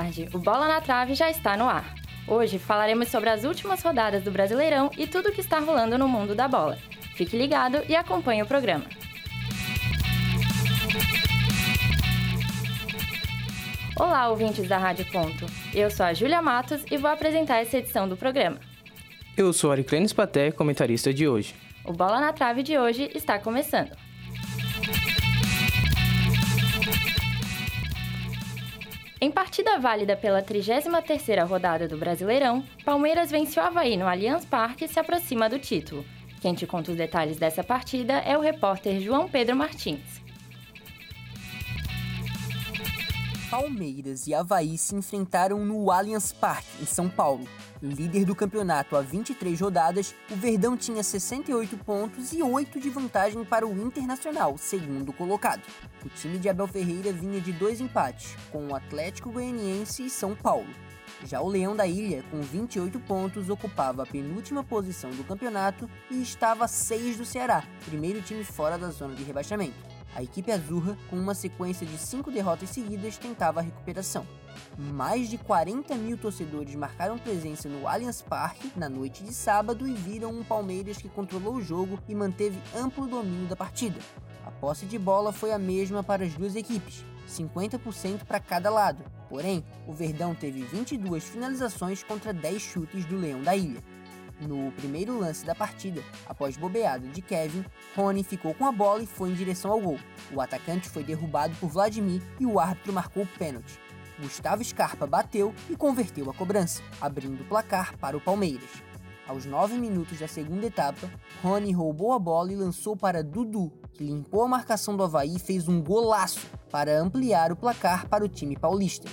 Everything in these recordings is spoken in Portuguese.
Tarde, o Bola na Trave já está no ar. Hoje falaremos sobre as últimas rodadas do Brasileirão e tudo o que está rolando no mundo da bola. Fique ligado e acompanhe o programa. Olá, ouvintes da Rádio Ponto. Eu sou a Júlia Matos e vou apresentar essa edição do programa. Eu sou Ariclenes Paté, comentarista de hoje. O Bola na Trave de hoje está começando. Em partida válida pela 33ª rodada do Brasileirão, Palmeiras venceu Havaí no Allianz Parque e se aproxima do título. Quem te conta os detalhes dessa partida é o repórter João Pedro Martins. Palmeiras e Havaí se enfrentaram no Allianz Parque, em São Paulo. Líder do campeonato há 23 rodadas, o Verdão tinha 68 pontos e 8 de vantagem para o Internacional, segundo colocado. O time de Abel Ferreira vinha de dois empates, com o Atlético Goianiense e São Paulo. Já o Leão da Ilha, com 28 pontos, ocupava a penúltima posição do campeonato e estava a 6 do Ceará, primeiro time fora da zona de rebaixamento. A equipe azurra, com uma sequência de cinco derrotas seguidas, tentava a recuperação. Mais de 40 mil torcedores marcaram presença no Allianz Parque na noite de sábado e viram um Palmeiras que controlou o jogo e manteve amplo domínio da partida. A posse de bola foi a mesma para as duas equipes, 50% para cada lado. Porém, o Verdão teve 22 finalizações contra 10 chutes do Leão da Ilha. No primeiro lance da partida, após bobeada de Kevin, Rony ficou com a bola e foi em direção ao gol. O atacante foi derrubado por Vladimir e o árbitro marcou o pênalti. Gustavo Scarpa bateu e converteu a cobrança, abrindo o placar para o Palmeiras. Aos 9 minutos da segunda etapa, Rony roubou a bola e lançou para Dudu, que limpou a marcação do Havaí e fez um golaço para ampliar o placar para o time paulista.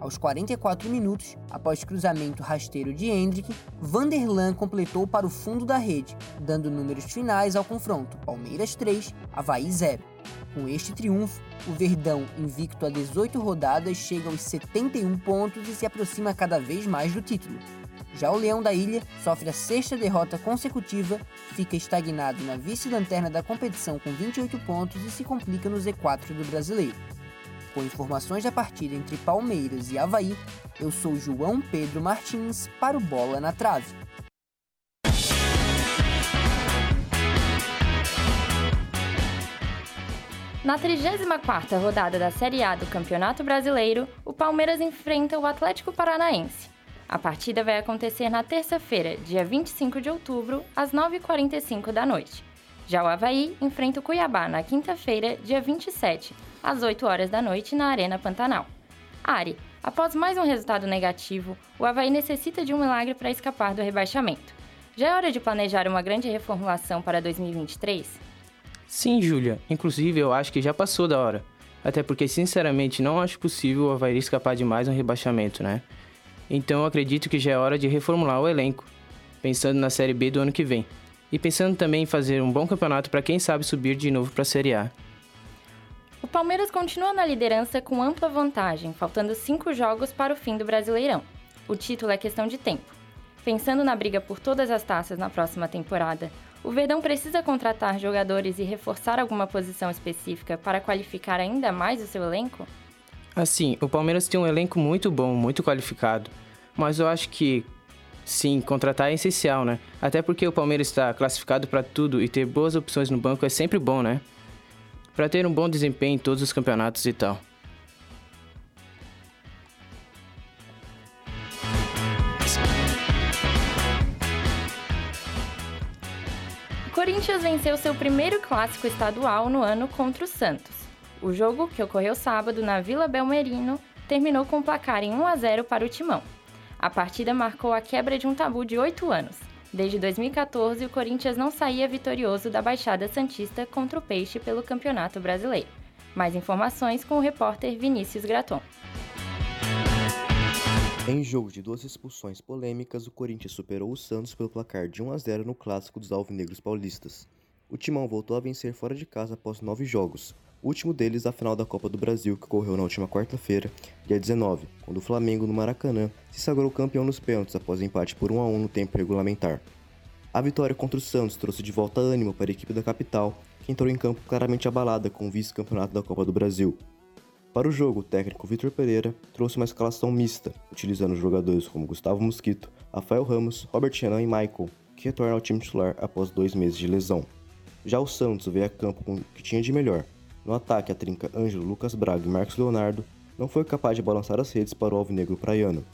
Aos 44 minutos, após cruzamento rasteiro de Hendrick, Vanderlan completou para o fundo da rede, dando números finais ao confronto: Palmeiras 3, Havaí 0. Com este triunfo, o Verdão, invicto a 18 rodadas, chega aos 71 pontos e se aproxima cada vez mais do título. Já o Leão da Ilha sofre a sexta derrota consecutiva, fica estagnado na vice-lanterna da competição com 28 pontos e se complica no Z4 do brasileiro. Com informações da partida entre Palmeiras e Havaí, eu sou João Pedro Martins para o Bola na Trave. Na 34ª rodada da Série A do Campeonato Brasileiro, o Palmeiras enfrenta o Atlético Paranaense. A partida vai acontecer na terça-feira, dia 25 de outubro, às 9h45 da noite. Já o Havaí enfrenta o Cuiabá na quinta-feira, dia 27, às 8 horas da noite, na Arena Pantanal. Ari, após mais um resultado negativo, o Havaí necessita de um milagre para escapar do rebaixamento. Já é hora de planejar uma grande reformulação para 2023? Sim, Júlia. Inclusive, eu acho que já passou da hora. Até porque, sinceramente, não acho possível o Havaí escapar de mais um rebaixamento, né? Então, eu acredito que já é hora de reformular o elenco, pensando na Série B do ano que vem. E pensando também em fazer um bom campeonato para quem sabe subir de novo para a Série A. O Palmeiras continua na liderança com ampla vantagem, faltando cinco jogos para o fim do Brasileirão. O título é questão de tempo. Pensando na briga por todas as taças na próxima temporada, o Verdão precisa contratar jogadores e reforçar alguma posição específica para qualificar ainda mais o seu elenco? Assim, o Palmeiras tem um elenco muito bom, muito qualificado, mas eu acho que Sim, contratar é essencial, né? Até porque o Palmeiras está classificado para tudo e ter boas opções no banco é sempre bom, né? Para ter um bom desempenho em todos os campeonatos e tal. O Corinthians venceu seu primeiro clássico estadual no ano contra o Santos. O jogo, que ocorreu sábado na Vila Belmerino, terminou com um placar em 1 a 0 para o Timão. A partida marcou a quebra de um tabu de oito anos. Desde 2014, o Corinthians não saía vitorioso da Baixada Santista contra o Peixe pelo Campeonato Brasileiro. Mais informações com o repórter Vinícius Graton. Em jogo de duas expulsões polêmicas, o Corinthians superou o Santos pelo placar de 1 a 0 no clássico dos Alvinegros Paulistas. O Timão voltou a vencer fora de casa após nove jogos, o último deles a final da Copa do Brasil, que ocorreu na última quarta-feira, dia 19, quando o Flamengo, no Maracanã, se sagrou campeão nos pênaltis após empate por 1 a 1 no tempo regulamentar. A vitória contra o Santos trouxe de volta ânimo para a equipe da capital, que entrou em campo claramente abalada com o vice-campeonato da Copa do Brasil. Para o jogo, o técnico Vitor Pereira trouxe uma escalação mista, utilizando jogadores como Gustavo Mosquito, Rafael Ramos, Robert Renan e Michael, que retornam ao time titular após dois meses de lesão. Já o Santos veio a campo com o que tinha de melhor. No ataque, a trinca Ângelo, Lucas Braga e Marcos Leonardo não foi capaz de balançar as redes para o alvinegro praiano.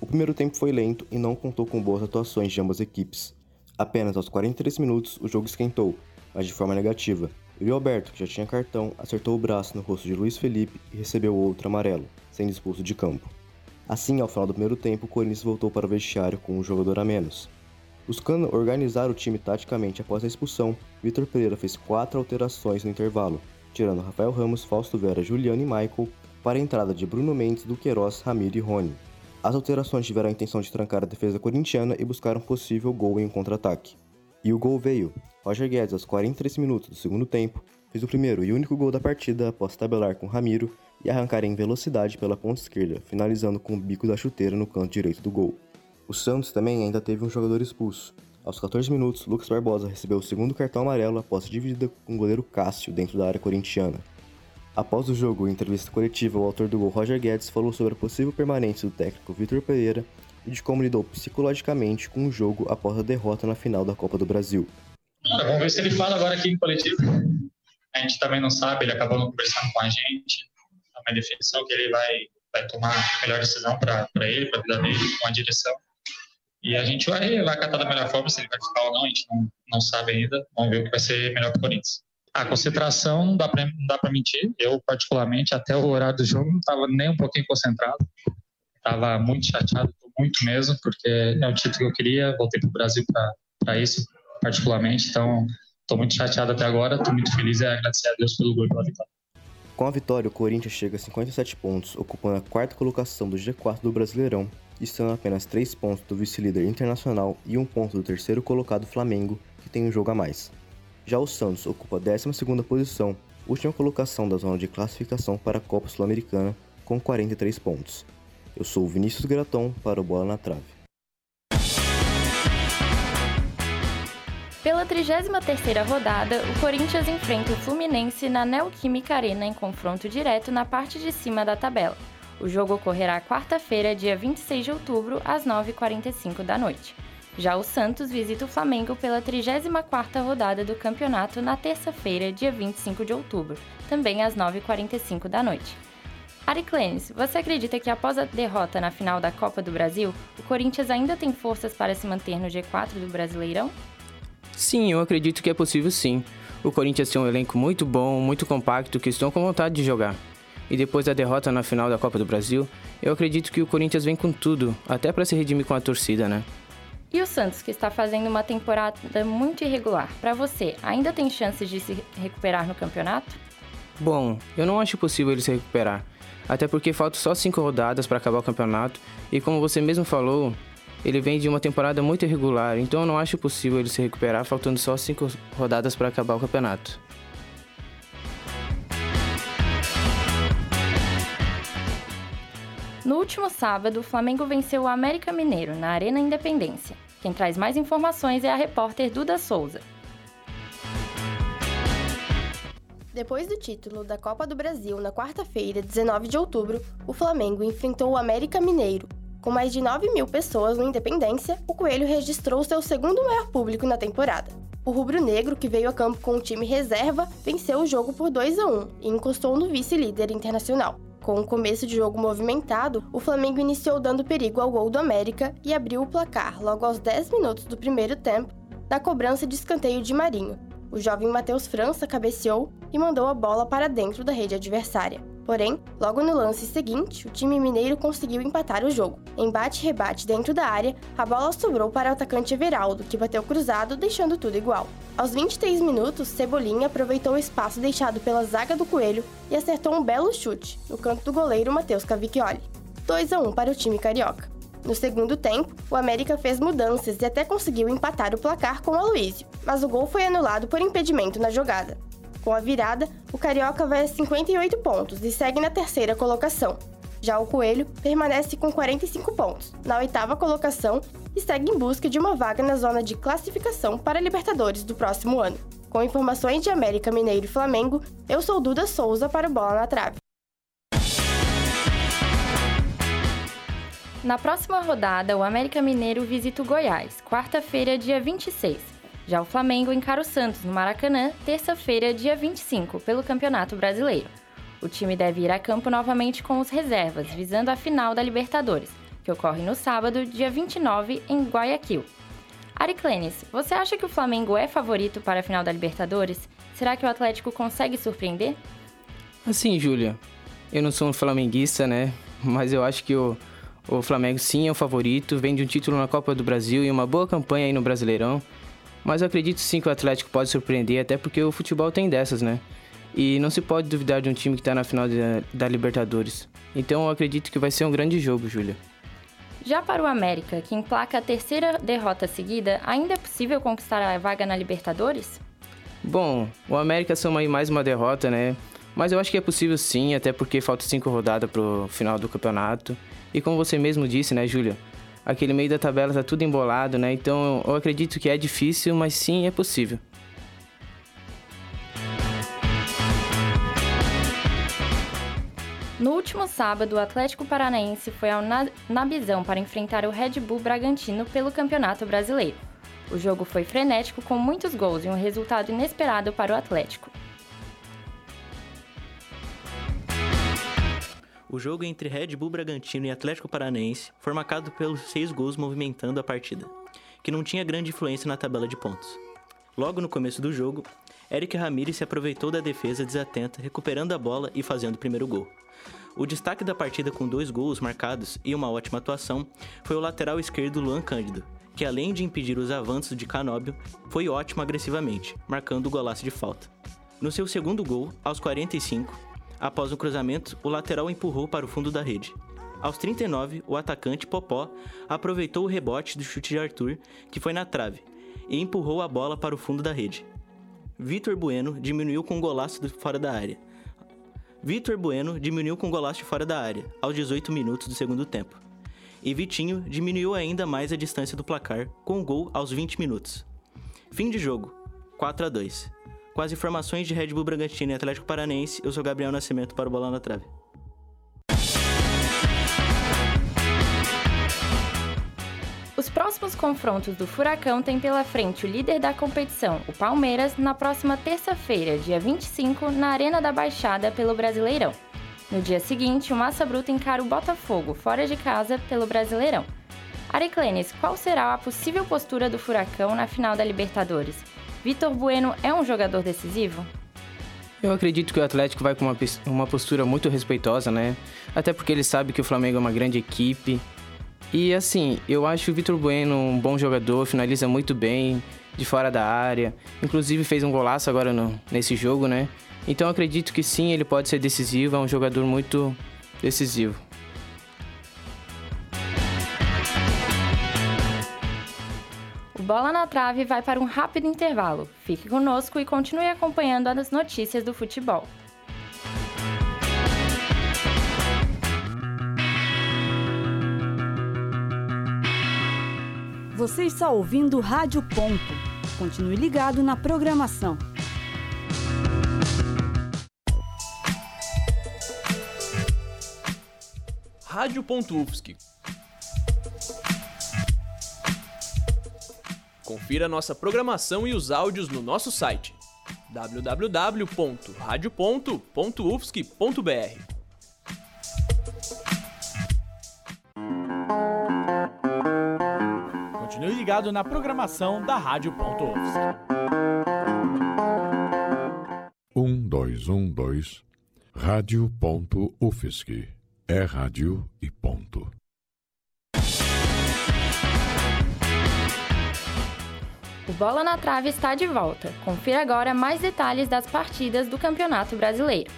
O primeiro tempo foi lento e não contou com boas atuações de ambas equipes. Apenas aos 43 minutos o jogo esquentou, mas de forma negativa, e o Alberto, que já tinha cartão, acertou o braço no rosto de Luiz Felipe e recebeu outro amarelo, sendo expulso de campo. Assim, ao final do primeiro tempo, o Corinthians voltou para o vestiário com um jogador a menos. Buscando organizar o time taticamente após a expulsão, Vitor Pereira fez quatro alterações no intervalo, tirando Rafael Ramos, Fausto Vera, Juliano e Michael para a entrada de Bruno Mendes, Duqueiroz, Ramiro e Rony. As alterações tiveram a intenção de trancar a defesa corintiana e buscar um possível gol em um contra-ataque. E o gol veio. Roger Guedes, aos 43 minutos do segundo tempo, fez o primeiro e único gol da partida após tabelar com Ramiro e arrancar em velocidade pela ponta esquerda, finalizando com o bico da chuteira no canto direito do gol. O Santos também ainda teve um jogador expulso. Aos 14 minutos, Lucas Barbosa recebeu o segundo cartão amarelo após dividida com o goleiro Cássio dentro da área corintiana. Após o jogo, em entrevista coletiva, o autor do gol Roger Guedes falou sobre a possível permanência do técnico Vitor Pereira e de como lidou psicologicamente com o jogo após a derrota na final da Copa do Brasil. Vamos ver se ele fala agora aqui em coletivo. A gente também não sabe, ele acabou não conversando com a gente. É uma definição que ele vai, vai tomar a melhor decisão para ele, para a vida dele, com a direção. E a gente vai, vai catar da melhor forma, se ele vai ficar ou não, a gente não, não sabe ainda. Vamos ver o que vai ser melhor para o Corinthians. A concentração não dá para mentir. Eu, particularmente, até o horário do jogo, não estava nem um pouquinho concentrado. Estava muito chateado, muito mesmo, porque é o título que eu queria. Voltei para o Brasil para isso, particularmente. Então, estou muito chateado até agora. Estou muito feliz e agradecer a Deus pelo gol pela vitória. Com a vitória, o Corinthians chega a 57 pontos, ocupando a quarta colocação do G4 do Brasileirão, estando apenas 3 pontos do vice-líder internacional e 1 ponto do terceiro colocado Flamengo, que tem um jogo a mais. Já o Santos ocupa a 12 posição, última colocação da zona de classificação para a Copa Sul-Americana, com 43 pontos. Eu sou Vinícius Graton para o Bola na Trave. Pela 33ª rodada, o Corinthians enfrenta o Fluminense na Neoquímica Arena em confronto direto na parte de cima da tabela. O jogo ocorrerá quarta-feira, dia 26 de outubro, às 9h45 da noite. Já o Santos visita o Flamengo pela 34ª rodada do campeonato na terça-feira, dia 25 de outubro, também às 9h45 da noite. Ariclenes, você acredita que após a derrota na final da Copa do Brasil, o Corinthians ainda tem forças para se manter no G4 do Brasileirão? Sim, eu acredito que é possível sim. O Corinthians tem um elenco muito bom, muito compacto, que estão com vontade de jogar. E depois da derrota na final da Copa do Brasil, eu acredito que o Corinthians vem com tudo, até para se redimir com a torcida, né? E o Santos, que está fazendo uma temporada muito irregular, para você, ainda tem chances de se recuperar no campeonato? Bom, eu não acho possível ele se recuperar, até porque faltam só cinco rodadas para acabar o campeonato, e como você mesmo falou, ele vem de uma temporada muito irregular, então eu não acho possível ele se recuperar faltando só cinco rodadas para acabar o campeonato. No último sábado, o Flamengo venceu o América Mineiro na Arena Independência. Quem traz mais informações é a repórter Duda Souza. Depois do título da Copa do Brasil na quarta-feira, 19 de outubro, o Flamengo enfrentou o América Mineiro. Com mais de 9 mil pessoas no Independência, o Coelho registrou seu segundo maior público na temporada. O rubro-negro, que veio a campo com o time reserva, venceu o jogo por 2 a 1 e encostou no vice-líder internacional. Com o começo de jogo movimentado, o Flamengo iniciou dando perigo ao gol do América e abriu o placar logo aos 10 minutos do primeiro tempo, da cobrança de escanteio de Marinho. O jovem Matheus França cabeceou e mandou a bola para dentro da rede adversária. Porém, logo no lance seguinte, o time mineiro conseguiu empatar o jogo. Embate rebate dentro da área, a bola sobrou para o atacante Everaldo, que bateu cruzado, deixando tudo igual. Aos 23 minutos, Cebolinha aproveitou o espaço deixado pela zaga do Coelho e acertou um belo chute no canto do goleiro Matheus Cavicchioli. 2 a 1 para o time carioca. No segundo tempo, o América fez mudanças e até conseguiu empatar o placar com o Aloísio, mas o gol foi anulado por impedimento na jogada. Com a virada, o Carioca vai a 58 pontos e segue na terceira colocação. Já o Coelho permanece com 45 pontos, na oitava colocação, e segue em busca de uma vaga na zona de classificação para a Libertadores do próximo ano. Com informações de América Mineiro e Flamengo, eu sou Duda Souza para o Bola na Trave. Na próxima rodada, o América Mineiro visita o Goiás, quarta-feira, dia 26 já o Flamengo encara o Santos no Maracanã, terça-feira, dia 25, pelo Campeonato Brasileiro. O time deve ir a campo novamente com os reservas, visando a final da Libertadores, que ocorre no sábado, dia 29, em Guayaquil. Ariclenes, você acha que o Flamengo é favorito para a final da Libertadores? Será que o Atlético consegue surpreender? Assim, Júlia, eu não sou um flamenguista, né? Mas eu acho que o, o Flamengo sim é o favorito, vem de um título na Copa do Brasil e uma boa campanha aí no Brasileirão. Mas eu acredito sim que o Atlético pode surpreender, até porque o futebol tem dessas, né? E não se pode duvidar de um time que está na final da, da Libertadores. Então eu acredito que vai ser um grande jogo, Júlia. Já para o América, que emplaca a terceira derrota seguida, ainda é possível conquistar a vaga na Libertadores? Bom, o América soma aí mais uma derrota, né? Mas eu acho que é possível sim, até porque falta cinco rodadas pro final do campeonato. E como você mesmo disse, né, Júlia? Aquele meio da tabela tá tudo embolado, né? Então eu acredito que é difícil, mas sim é possível. No último sábado, o Atlético Paranaense foi ao Nabizão para enfrentar o Red Bull Bragantino pelo Campeonato Brasileiro. O jogo foi frenético com muitos gols e um resultado inesperado para o Atlético. O jogo entre Red Bull Bragantino e Atlético Paranaense foi marcado pelos seis gols movimentando a partida, que não tinha grande influência na tabela de pontos. Logo no começo do jogo, Eric Ramírez se aproveitou da defesa desatenta, recuperando a bola e fazendo o primeiro gol. O destaque da partida com dois gols marcados e uma ótima atuação foi o lateral esquerdo Luan Cândido, que além de impedir os avanços de Canóbio, foi ótimo agressivamente, marcando o golaço de falta. No seu segundo gol, aos 45, após o cruzamento, o lateral empurrou para o fundo da rede. Aos 39, o atacante Popó aproveitou o rebote do chute de Arthur, que foi na trave, e empurrou a bola para o fundo da rede. Vitor Bueno diminuiu com um golaço fora da área, Vitor Bueno diminuiu com golaço de fora da área, aos 18 minutos do segundo tempo. E Vitinho diminuiu ainda mais a distância do placar, com um gol aos 20 minutos. Fim de jogo, 4 a 2 Com as informações de Red Bull Bragantino e Atlético Paranense, eu sou Gabriel Nascimento para o Bola na Trave. Os próximos confrontos do Furacão têm pela frente o líder da competição, o Palmeiras, na próxima terça-feira, dia 25, na Arena da Baixada pelo Brasileirão. No dia seguinte, o Massa Bruta encara o Botafogo, fora de casa, pelo Brasileirão. Ariclenes, qual será a possível postura do Furacão na final da Libertadores? Vitor Bueno é um jogador decisivo? Eu acredito que o Atlético vai com uma, uma postura muito respeitosa, né? Até porque ele sabe que o Flamengo é uma grande equipe e assim, eu acho o Vitor Bueno um bom jogador, finaliza muito bem, de fora da área. Inclusive fez um golaço agora no, nesse jogo, né? Então acredito que sim, ele pode ser decisivo, é um jogador muito decisivo. Bola na Trave vai para um rápido intervalo. Fique conosco e continue acompanhando as notícias do futebol. Você está ouvindo Rádio Ponto. Continue ligado na programação. Rádio Ponto UFSC. Confira nossa programação e os áudios no nosso site www.radioponto.ufsc.br. ligado na programação da Rádio Ponto Um, dois, um, dois. Rádio Ponto UFSC. É rádio e ponto. O Bola na Trave está de volta. Confira agora mais detalhes das partidas do Campeonato Brasileiro.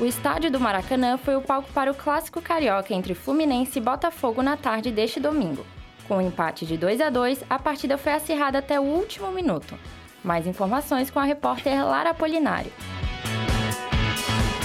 O estádio do Maracanã foi o palco para o clássico carioca entre Fluminense e Botafogo na tarde deste domingo. Com o um empate de 2 a 2, a partida foi acirrada até o último minuto. Mais informações com a repórter Lara Polinário.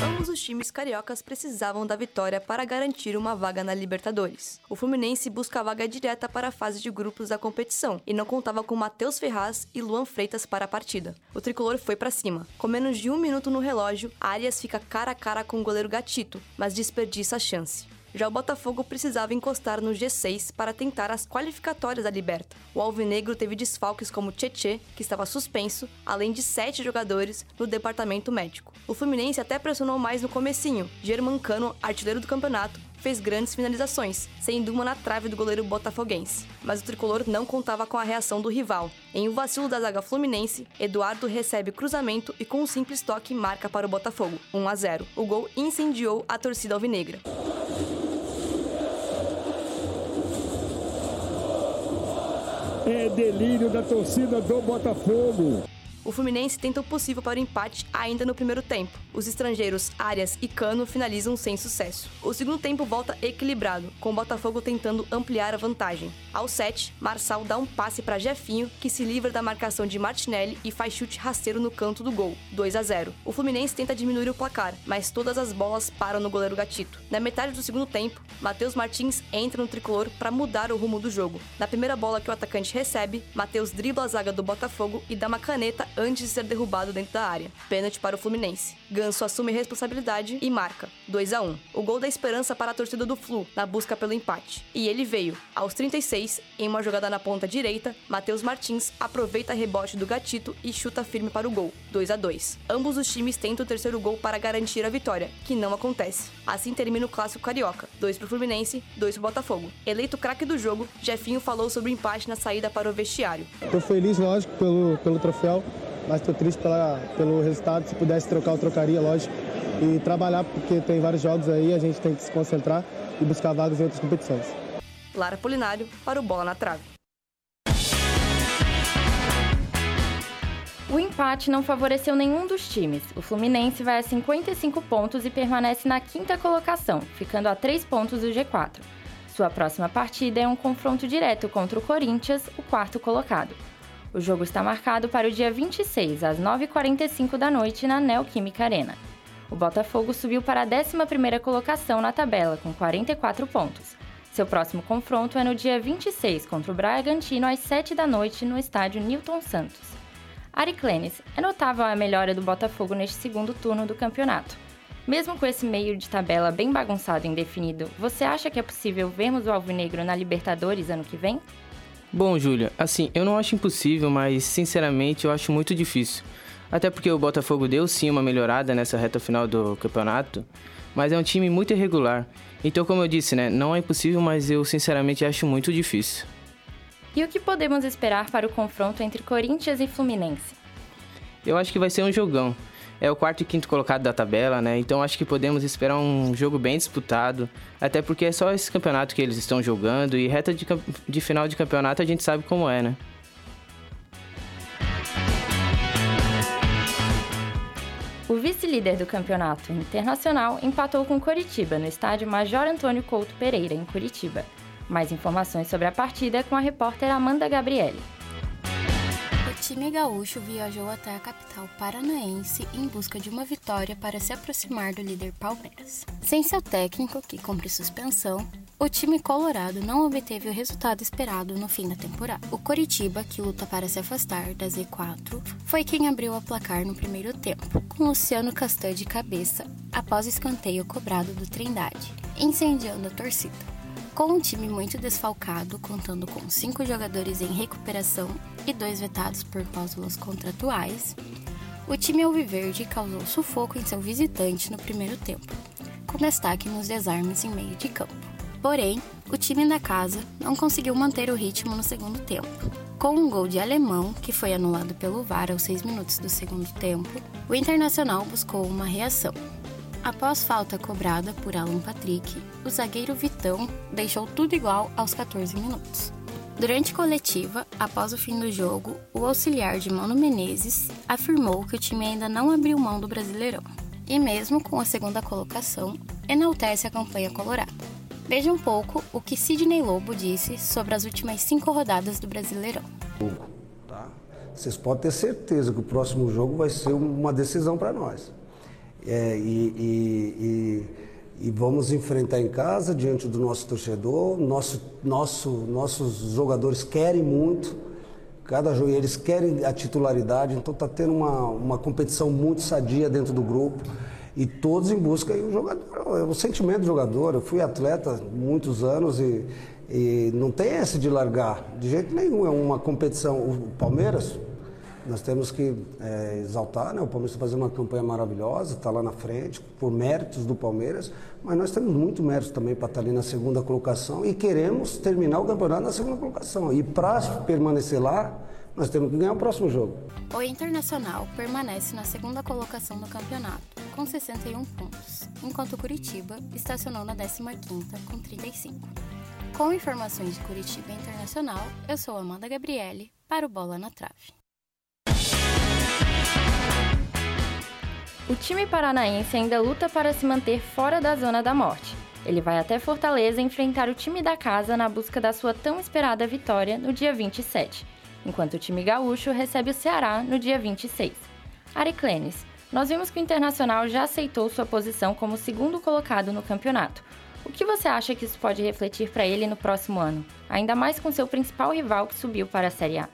Ambos os times cariocas precisavam da vitória para garantir uma vaga na Libertadores. O Fluminense busca a vaga direta para a fase de grupos da competição e não contava com Matheus Ferraz e Luan Freitas para a partida. O tricolor foi para cima. Com menos de um minuto no relógio, Arias fica cara a cara com o goleiro Gatito, mas desperdiça a chance. Já o Botafogo precisava encostar no G6 para tentar as qualificatórias da Liberta. O Alvinegro teve desfalques como Tietê, que estava suspenso, além de sete jogadores no departamento médico. O Fluminense até pressionou mais no comecinho. Germancano, artilheiro do campeonato, fez grandes finalizações, sendo uma na trave do goleiro botafoguense. Mas o tricolor não contava com a reação do rival. Em um vacilo da zaga fluminense, Eduardo recebe cruzamento e com um simples toque marca para o Botafogo, 1 a 0. O gol incendiou a torcida alvinegra. É delírio da torcida do Botafogo. O Fluminense tenta o possível para o empate ainda no primeiro tempo. Os estrangeiros Arias e Cano finalizam sem sucesso. O segundo tempo volta equilibrado, com o Botafogo tentando ampliar a vantagem. Ao 7, Marçal dá um passe para Jefinho, que se livra da marcação de Martinelli e faz chute rasteiro no canto do gol, 2 a 0. O Fluminense tenta diminuir o placar, mas todas as bolas param no goleiro Gatito. Na metade do segundo tempo, Matheus Martins entra no tricolor para mudar o rumo do jogo. Na primeira bola que o atacante recebe, Matheus dribla a zaga do Botafogo e dá uma caneta antes de ser derrubado dentro da área. Pênalti para o Fluminense. Ganso assume responsabilidade e marca 2 a 1. O gol da esperança para a torcida do Flu na busca pelo empate. E ele veio. Aos 36, em uma jogada na ponta direita, Matheus Martins aproveita rebote do Gatito e chuta firme para o gol, 2 a 2. Ambos os times tentam o terceiro gol para garantir a vitória, que não acontece. Assim termina o clássico carioca, 2 para o Fluminense, 2 para o Botafogo. Eleito craque do jogo, Jefinho falou sobre o empate na saída para o vestiário. Estou feliz, lógico, pelo, pelo troféu mas estou triste pela, pelo resultado. Se pudesse trocar, eu trocaria, lógico. E trabalhar, porque tem vários jogos aí, a gente tem que se concentrar e buscar vagas em outras competições. Lara Polinário para o Bola na Trave. O empate não favoreceu nenhum dos times. O Fluminense vai a 55 pontos e permanece na quinta colocação, ficando a 3 pontos do G4. Sua próxima partida é um confronto direto contra o Corinthians, o quarto colocado. O jogo está marcado para o dia 26, às 9h45 da noite, na Neoquímica Arena. O Botafogo subiu para a 11ª colocação na tabela, com 44 pontos. Seu próximo confronto é no dia 26, contra o Bragantino, às 7 da noite, no estádio Newton Santos. Ari Clenis, é notável a melhora do Botafogo neste segundo turno do campeonato. Mesmo com esse meio de tabela bem bagunçado e indefinido, você acha que é possível vermos o Alvinegro na Libertadores ano que vem? Bom, Júlia, assim, eu não acho impossível, mas sinceramente eu acho muito difícil. Até porque o Botafogo deu sim uma melhorada nessa reta final do campeonato, mas é um time muito irregular. Então, como eu disse, né, não é impossível, mas eu sinceramente acho muito difícil. E o que podemos esperar para o confronto entre Corinthians e Fluminense? Eu acho que vai ser um jogão é o quarto e quinto colocado da tabela, né? Então acho que podemos esperar um jogo bem disputado, até porque é só esse campeonato que eles estão jogando e reta de, de final de campeonato a gente sabe como é, né? O vice-líder do campeonato internacional empatou com Curitiba no estádio Major Antônio Couto Pereira, em Curitiba. Mais informações sobre a partida com a repórter Amanda Gabriele time gaúcho viajou até a capital paranaense em busca de uma vitória para se aproximar do líder Palmeiras. Sem seu técnico, que cumpre suspensão, o time colorado não obteve o resultado esperado no fim da temporada. O Coritiba, que luta para se afastar da Z4, foi quem abriu a placar no primeiro tempo, com Luciano Castan de cabeça após o escanteio cobrado do Trindade, incendiando a torcida. Com um time muito desfalcado, contando com cinco jogadores em recuperação e dois vetados por cláusulas contratuais, o time alviverde causou sufoco em seu visitante no primeiro tempo, com destaque nos desarmes em meio de campo. Porém, o time da casa não conseguiu manter o ritmo no segundo tempo. Com um gol de alemão, que foi anulado pelo VAR aos seis minutos do segundo tempo, o Internacional buscou uma reação, Após falta cobrada por Alan Patrick, o zagueiro Vitão deixou tudo igual aos 14 minutos. Durante coletiva, após o fim do jogo, o auxiliar de Mano Menezes afirmou que o time ainda não abriu mão do Brasileirão. E mesmo com a segunda colocação, enaltece a campanha colorada. Veja um pouco o que Sidney Lobo disse sobre as últimas cinco rodadas do Brasileirão. Tá? Vocês podem ter certeza que o próximo jogo vai ser uma decisão para nós. é, e, e, e, e, vamos enfrentar em casa diante do nosso torcedor. Nosso, nosso, nossos jogadores querem muito, cada jogo eles querem a titularidade, então está tendo uma, uma competição muito sadia dentro do grupo e todos em busca e o jogador, o sentimento do jogador. Eu fui atleta muitos anos e, e não tem esse de largar de jeito nenhum. É uma competição. O Palmeiras nós temos que é, exaltar, né? o Palmeiras está fazendo uma campanha maravilhosa, está lá na frente, por méritos do Palmeiras, mas nós temos muito mérito também para estar tá ali na segunda colocação e queremos terminar o campeonato na segunda colocação. E para permanecer lá, nós temos que ganhar o próximo jogo. O Internacional permanece na segunda colocação do campeonato, com 61 pontos, enquanto o Curitiba estacionou na 15ª com 35. Com informações de Curitiba Internacional, eu sou Amanda Gabriele para o Bola na Trave. O time paranaense ainda luta para se manter fora da zona da morte. Ele vai até Fortaleza enfrentar o time da casa na busca da sua tão esperada vitória no dia 27, enquanto o time gaúcho recebe o Ceará no dia 26. Ariclenes, nós vimos que o Internacional já aceitou sua posição como segundo colocado no campeonato. O que você acha que isso pode refletir para ele no próximo ano, ainda mais com seu principal rival que subiu para a Série A?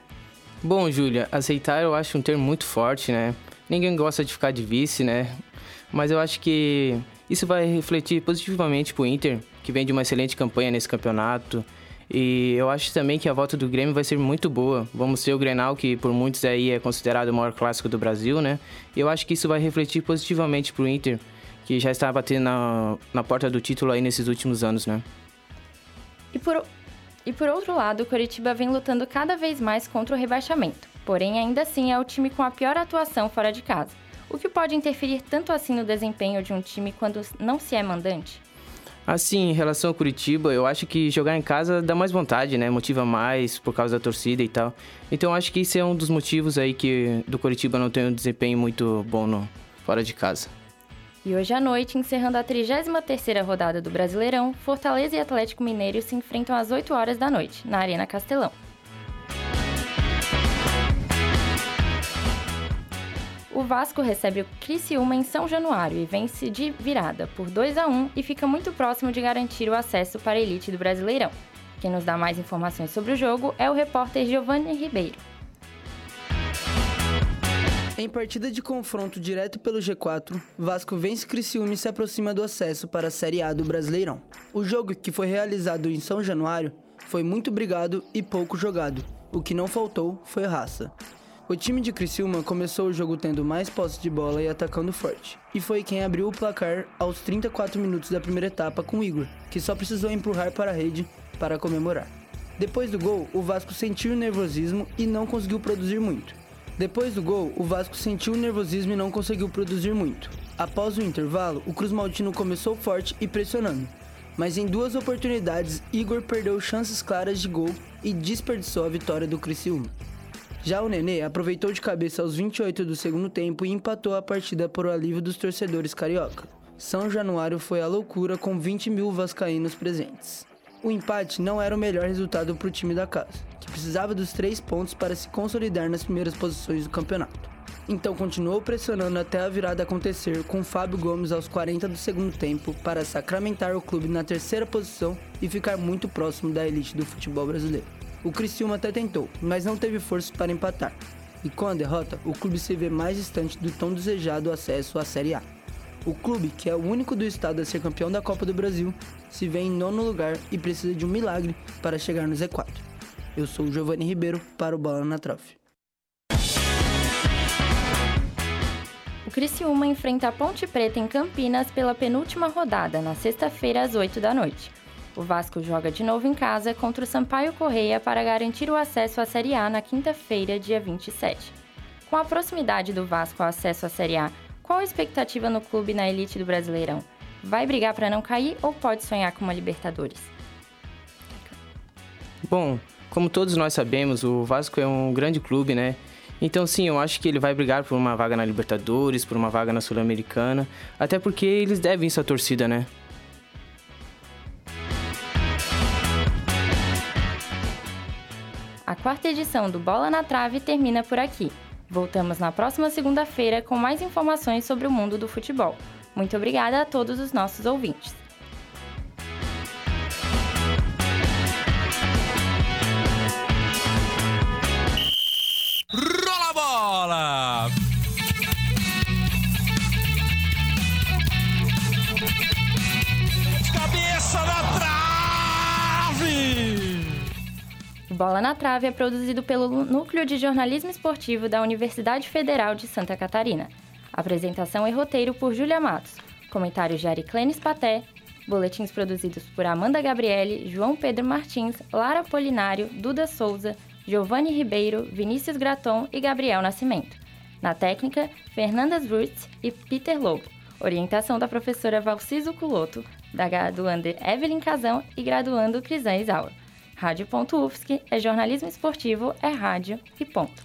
Bom, Júlia, aceitar eu acho um termo muito forte, né? Ninguém gosta de ficar de vice, né? Mas eu acho que isso vai refletir positivamente para o Inter, que vem de uma excelente campanha nesse campeonato. E eu acho também que a volta do Grêmio vai ser muito boa. Vamos ter o Grenal, que por muitos aí é considerado o maior clássico do Brasil, né? E eu acho que isso vai refletir positivamente para o Inter, que já está batendo na, na porta do título aí nesses últimos anos, né? E por, e por outro lado, o Coritiba vem lutando cada vez mais contra o rebaixamento porém ainda assim é o time com a pior atuação fora de casa, o que pode interferir tanto assim no desempenho de um time quando não se é mandante. Assim, em relação ao Curitiba, eu acho que jogar em casa dá mais vontade, né? Motiva mais por causa da torcida e tal. Então acho que isso é um dos motivos aí que do Curitiba não tem um desempenho muito bom no, fora de casa. E hoje à noite, encerrando a 33ª rodada do Brasileirão, Fortaleza e Atlético Mineiro se enfrentam às 8 horas da noite, na Arena Castelão. O Vasco recebe o Criciúma em São Januário e vence de virada por 2 a 1 e fica muito próximo de garantir o acesso para a elite do Brasileirão. Quem nos dá mais informações sobre o jogo é o repórter Giovanni Ribeiro. Em partida de confronto direto pelo G4, Vasco vence Criciúma e se aproxima do acesso para a Série A do Brasileirão. O jogo, que foi realizado em São Januário, foi muito brigado e pouco jogado. O que não faltou foi raça. O time de Criciúma começou o jogo tendo mais posse de bola e atacando forte, e foi quem abriu o placar aos 34 minutos da primeira etapa com Igor, que só precisou empurrar para a rede para comemorar. Depois do gol, o Vasco sentiu o nervosismo e não conseguiu produzir muito. Depois do gol, o Vasco sentiu o nervosismo e não conseguiu produzir muito. Após o intervalo, o Cruz Maltino começou forte e pressionando, mas em duas oportunidades, Igor perdeu chances claras de gol e desperdiçou a vitória do Criciúma. Já o Nenê aproveitou de cabeça aos 28 do segundo tempo e empatou a partida por alívio dos torcedores carioca. São Januário foi a loucura com 20 mil vascaínos presentes. O empate não era o melhor resultado para o time da casa, que precisava dos três pontos para se consolidar nas primeiras posições do campeonato. Então continuou pressionando até a virada acontecer com Fábio Gomes aos 40 do segundo tempo para sacramentar o clube na terceira posição e ficar muito próximo da elite do futebol brasileiro. O Criciúma até tentou, mas não teve força para empatar. E com a derrota, o clube se vê mais distante do tão desejado acesso à Série A. O clube, que é o único do estado a ser campeão da Copa do Brasil, se vê em nono lugar e precisa de um milagre para chegar no Z4. Eu sou o Giovanni Ribeiro para o Bola na Trave. O Criciúma enfrenta a Ponte Preta em Campinas pela penúltima rodada, na sexta-feira às 8 da noite. O Vasco joga de novo em casa contra o Sampaio Correia para garantir o acesso à Série A na quinta-feira, dia 27. Com a proximidade do Vasco ao acesso à Série A, qual a expectativa no clube na elite do Brasileirão? Vai brigar para não cair ou pode sonhar com uma Libertadores? Bom, como todos nós sabemos, o Vasco é um grande clube, né? Então, sim, eu acho que ele vai brigar por uma vaga na Libertadores, por uma vaga na Sul-Americana, até porque eles devem à torcida, né? A quarta edição do Bola na Trave termina por aqui. Voltamos na próxima segunda-feira com mais informações sobre o mundo do futebol. Muito obrigada a todos os nossos ouvintes. Rola a bola! Bola na Trave é produzido pelo Núcleo de Jornalismo Esportivo da Universidade Federal de Santa Catarina. Apresentação e roteiro por Júlia Matos. Comentários de Ariclenes Paté. Boletins produzidos por Amanda Gabriele, João Pedro Martins, Lara Polinário, Duda Souza, Giovanni Ribeiro, Vinícius Graton e Gabriel Nascimento. Na técnica, Fernanda Roots e Peter Lobo. Orientação da professora Valciso Culoto, da graduanda Evelyn Casão e graduando Crisan Isaura. Rádio.UFSC é jornalismo esportivo, é rádio e ponto.